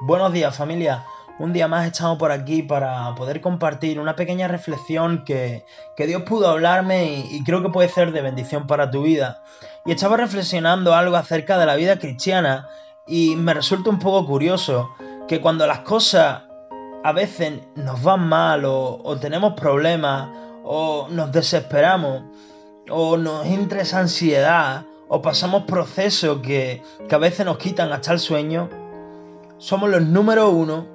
Buenos días familia. Un día más estamos por aquí para poder compartir una pequeña reflexión que, Dios pudo hablarme y, creo que puede ser de bendición para tu vida. Y estaba reflexionando algo acerca de la vida cristiana y me resulta un poco curioso que cuando las cosas a veces nos van mal o, o tenemos problemas o nos desesperamos o nos entra esa ansiedad o pasamos procesos que, que a veces nos quitan hasta el sueño, somos los número uno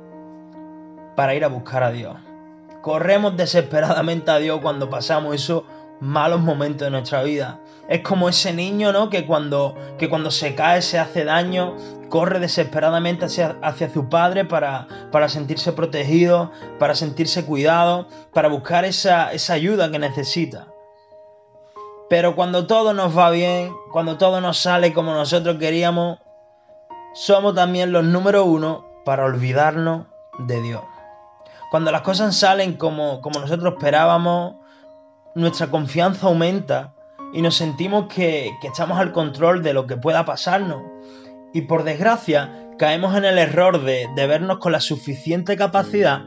para ir a buscar a Dios. Corremos desesperadamente a Dios cuando pasamos esos malos momentos de nuestra vida. Es como ese niño, ¿no? Que cuando, que cuando se cae, se hace daño, corre desesperadamente hacia, hacia su padre para, para, sentirse protegido, para sentirse cuidado, para buscar esa, esa ayuda que necesita. Pero cuando todo nos va bien, cuando todo nos sale como nosotros queríamos, somos también los número uno para olvidarnos de Dios. Cuando las cosas salen como, como nosotros esperábamos, nuestra confianza aumenta y nos sentimos que, que estamos al control de lo que pueda pasarnos. Y por desgracia, caemos en el error de, de vernos con la suficiente capacidad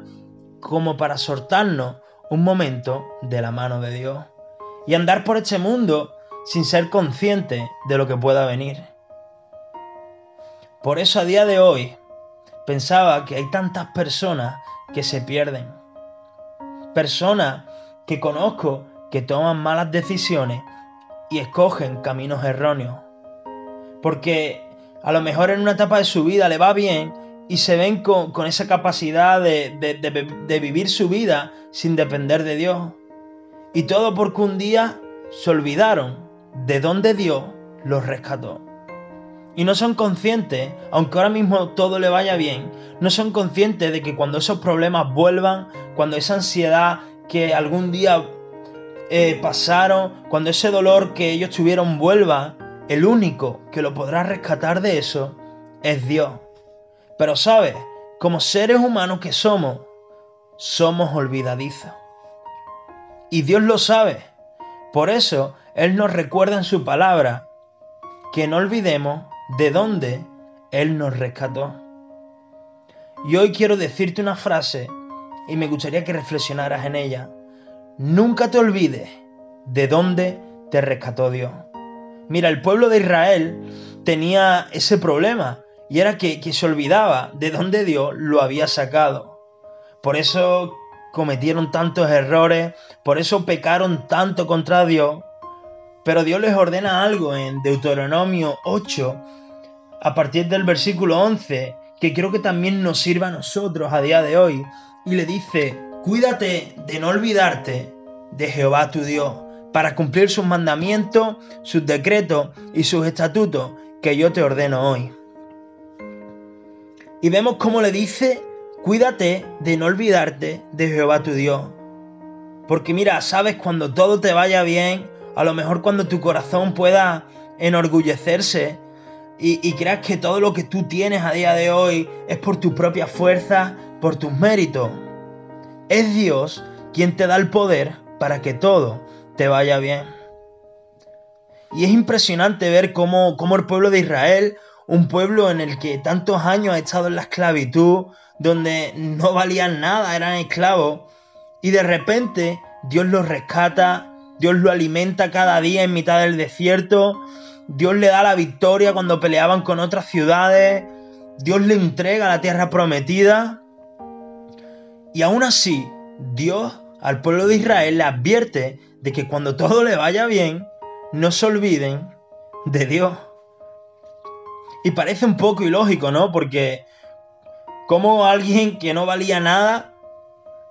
como para soltarnos un momento de la mano de Dios y andar por este mundo sin ser consciente de lo que pueda venir. Por eso a día de hoy pensaba que hay tantas personas que se pierden. Personas que conozco que toman malas decisiones y escogen caminos erróneos. Porque a lo mejor en una etapa de su vida le va bien y se ven con, esa capacidad de, de vivir su vida sin depender de Dios. Y todo porque un día se olvidaron de dónde Dios los rescató y no son conscientes, aunque ahora mismo todo le vaya bien, no son conscientes de que cuando esos problemas vuelvan, cuando esa ansiedad que algún día eh, pasaron, cuando ese dolor que ellos tuvieron vuelva, el único que lo podrá rescatar de eso es Dios. Pero sabes, como seres humanos que somos, somos olvidadizos. Y Dios lo sabe. Por eso Él nos recuerda en su palabra que no olvidemos de dónde Él nos rescató. Y hoy quiero decirte una frase y me gustaría que reflexionaras en ella. Nunca te olvides de dónde te rescató Dios. Mira, el pueblo de Israel tenía ese problema y era que, que se olvidaba de dónde Dios lo había sacado. Por eso cometieron tantos errores, por eso pecaron tanto contra Dios pero Dios les ordena algo en Deuteronomio 8, a partir del versículo 11, que creo que también nos sirva a nosotros a día de hoy. Y le dice, cuídate de no olvidarte de Jehová tu Dios, para cumplir sus mandamientos, sus decretos y sus estatutos que yo te ordeno hoy. Y vemos cómo le dice, cuídate de no olvidarte de Jehová tu Dios. Porque mira, sabes, cuando todo te vaya bien, a lo mejor cuando tu corazón pueda enorgullecerse y, creas que todo lo que tú tienes a día de hoy es por tu propia fuerza, por tus méritos. Es Dios quien te da el poder para que todo te vaya bien. Y es impresionante ver cómo, cómo el pueblo de Israel, un pueblo en el que tantos años ha estado en la esclavitud, donde no valían nada, eran esclavos, y de repente Dios los rescata Dios lo alimenta cada día en mitad del desierto. Dios le da la victoria cuando peleaban con otras ciudades. Dios le entrega la tierra prometida. Y aún así, Dios al pueblo de Israel le advierte de que cuando todo le vaya bien, no se olviden de Dios. Y parece un poco ilógico, ¿no? Porque como alguien que no valía nada,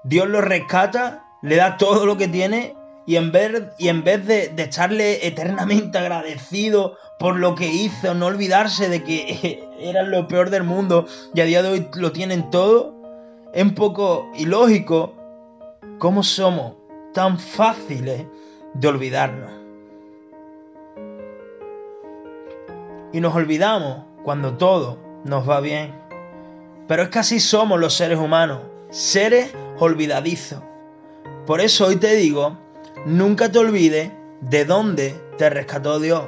Dios lo rescata, le da todo lo que tiene y en vez, y en vez de, de estarle eternamente agradecido por lo que hizo, no olvidarse de que eran lo peor del mundo y a día de hoy lo tienen todo, es un poco ilógico cómo somos tan fáciles de olvidarnos. Y nos olvidamos cuando todo nos va bien. Pero es que así somos los seres humanos, seres olvidadizos. Por eso hoy te digo nunca te olvides de dónde te rescató Dios.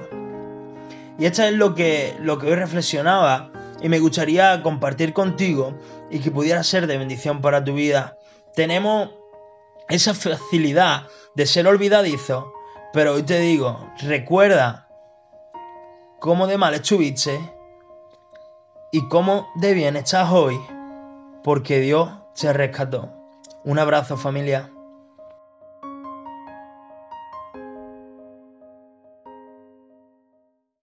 Y esto es lo que, lo que hoy reflexionaba y me gustaría compartir contigo y que pudiera ser de bendición para tu vida. Tenemos esa facilidad de ser olvidadizos, pero hoy te digo, recuerda cómo de mal estuviste y cómo de bien estás hoy, porque Dios te rescató. Un abrazo familia.